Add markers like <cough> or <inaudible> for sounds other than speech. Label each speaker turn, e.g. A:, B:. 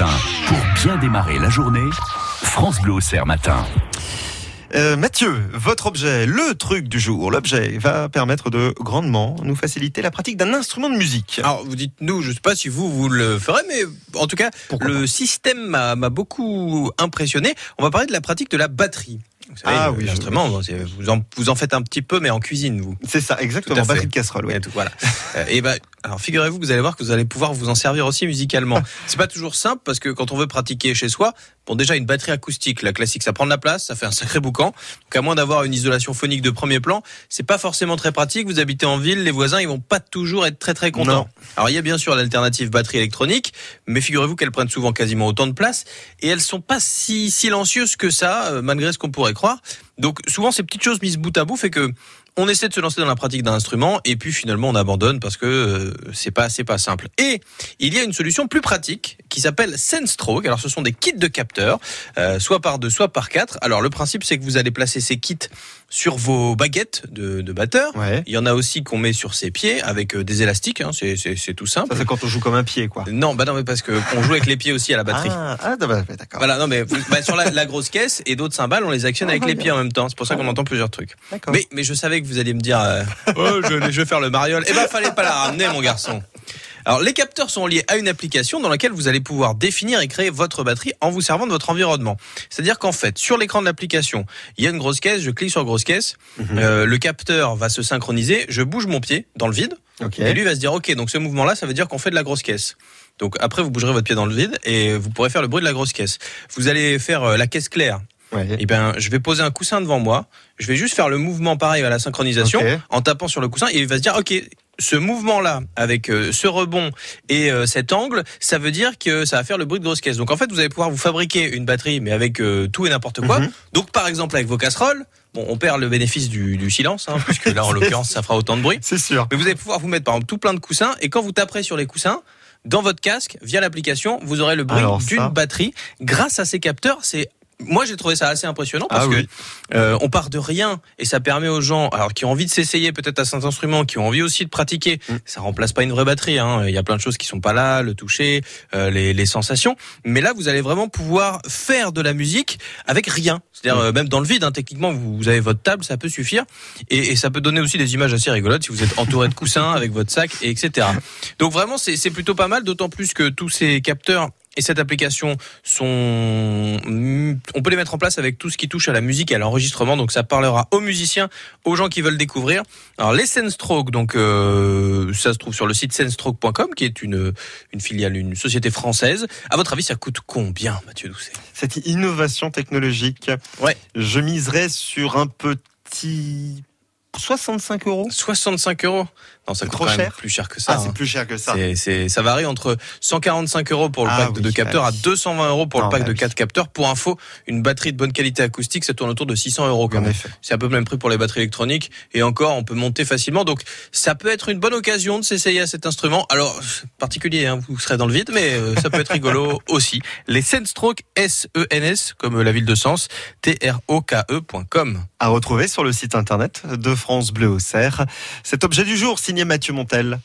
A: matin. Pour bien démarrer la journée, France Bleu Auxerre matin.
B: Euh, Mathieu, votre objet, le truc du jour, l'objet va permettre de grandement nous faciliter la pratique d'un instrument de musique.
C: Alors, vous dites nous, je sais pas si vous, vous le ferez, mais en tout cas,
B: Pourquoi
C: le système m'a beaucoup impressionné. On va parler de la pratique de la batterie. Vous savez,
B: Ah oui,
C: l'instrument, c'est- vous en, vous en faites un petit peu, mais en cuisine, vous.
B: C'est ça,
C: Tout
B: exactement, batterie de casserole. oui.
C: Et tout, voilà. <laughs> Euh, et ben, alors figurez-vous que vous allez voir que vous allez pouvoir vous en servir aussi musicalement. <laughs> C'est pas toujours simple parce que quand on veut pratiquer chez soi, bon déjà une batterie acoustique, la classique, ça prend de la place, ça fait un sacré boucan. Donc à moins d'avoir une isolation phonique de premier plan, c'est pas forcément très pratique. Vous habitez en ville, les voisins ils vont pas toujours être très très contents.
B: Non.
C: Alors il y a bien sûr l'alternative batterie électronique, mais figurez-vous qu'elles prennent souvent quasiment autant de place et elles sont pas si silencieuses que ça, euh, malgré ce qu'on pourrait croire. Donc souvent ces petites choses mises bout à bout fait que on essaie de se lancer dans la pratique d'un instrument et puis finalement on abandonne parce que euh, c'est pas c'est pas simple. Et il y a une solution plus pratique qui s'appelle SenseStroke. Alors ce sont des kits de capteurs, euh, soit par deux, soit par quatre. Alors le principe c'est que vous allez placer ces kits sur vos baguettes de, de batteur.
B: Ouais.
C: Il y en a aussi qu'on met sur ses pieds avec euh, des élastiques. Hein, c'est tout simple.
B: Ça, c'est quand on joue comme un pied, quoi.
C: Non, bah non, mais parce que on joue avec les pieds aussi à la batterie.
B: Ah, ah, bah, bah, d'accord.
C: Voilà, non mais bah, sur la, la grosse caisse et d'autres cymbales, on les actionne avec les pieds en même temps. C'est pour ça qu'on entend plusieurs trucs. Mais, mais je savais que vous alliez me dire, euh, oh, je, vais- je vais faire le mariole. Eh ben, fallait pas la ramener, mon garçon. Alors, les capteurs sont liés à une application dans laquelle vous allez pouvoir définir et créer votre batterie en vous servant de votre environnement. C'est-à-dire qu'en fait, sur l'écran de l'application, il y a une grosse caisse, je clique sur grosse caisse,
B: Mhm.
C: euh, le capteur va se synchroniser, je bouge mon pied dans le vide, et lui va se dire, ok, donc ce mouvement-là, ça veut dire qu'on fait de la grosse caisse. Donc après, vous bougerez votre pied dans le vide et vous pourrez faire le bruit de la grosse caisse. Vous allez faire euh, la caisse claire.
B: Ouais.
C: Eh ben, je vais poser un coussin devant moi. Je vais juste faire le mouvement pareil à la synchronisation en tapant sur le coussin et il va se dire, ok, ce mouvement-là avec euh, ce rebond et euh, cet angle, ça veut dire que ça va faire le bruit de grosse caisse. Donc en fait, vous allez pouvoir vous fabriquer une batterie, mais avec euh, tout et n'importe quoi.
B: Mhm.
C: Donc par exemple avec vos casseroles, bon, on perd le bénéfice du, du silence, hein, puisque là en <laughs> l'occurrence, ça fera autant de bruit.
B: C'est sûr.
C: Mais vous allez pouvoir vous mettre par exemple tout plein de coussins et quand vous taperez sur les coussins, dans votre casque, via l'application, vous aurez le bruit d'une batterie. Grâce à ces capteurs, c'est moi j'ai trouvé ça assez impressionnant parce
B: Ah oui.
C: que euh, on part de rien et ça permet aux gens alors qui ont envie de s'essayer peut-être à cet instrument, qui ont envie aussi de pratiquer.
B: Mm.
C: Ça remplace pas une vraie batterie. Hein. Il y a plein de choses qui sont pas là, le toucher, euh, les, les sensations. Mais là, vous allez vraiment pouvoir faire de la musique avec rien. C'est-à-dire
B: Mm.
C: euh, même dans le vide. Hein, techniquement, vous, vous avez votre table, ça peut suffire. Et, et ça peut donner aussi des images assez rigolotes si vous êtes entouré de <laughs> coussins avec votre sac, et etc. Donc vraiment, c'est plutôt pas mal, d'autant plus que tous ces capteurs et cette application sont, mm, on peut les mettre en place avec tout ce qui touche à la musique et à l'enregistrement. Donc ça parlera aux musiciens, aux gens qui veulent découvrir. Alors les Senstroke, donc euh, ça se trouve sur le site senstroke.com, qui est une une filiale, une société française. À votre avis, ça coûte combien, Mathieu Doucet?
B: Cette innovation technologique,
C: Ouais.
B: je miserais sur un petit 65 euros.
C: 65 euros Non, ça
B: C'est
C: coûte
B: trop
C: quand même
B: cher
C: plus cher que ça.
B: Ah,
C: hein.
B: c'est plus cher que ça.
C: C'est, ça varie entre 145 euros pour le
B: Ah
C: pack
B: oui,
C: de deux capteurs
B: ah
C: à
B: oui.
C: 220 euros pour
B: Ah
C: le pack
B: bah
C: de
B: oui.
C: quatre capteurs. Pour info, une batterie de bonne qualité acoustique, ça tourne autour de 600 euros quand
B: En
C: même. C'est un peu le même prix pour les batteries électroniques. Et encore, on peut monter facilement. Donc, ça peut être une bonne occasion de s'essayer à cet instrument. Alors, particulier, hein, vous serez dans le vide, mais euh, ça peut être rigolo <laughs> aussi. Les Senstroke, S-E-N-S, comme la ville de Sens, T-R-O-K-E.com.
B: À retrouver sur le site internet de France Bleu Auxerre. Cet objet du jour signé Mathieu Montel.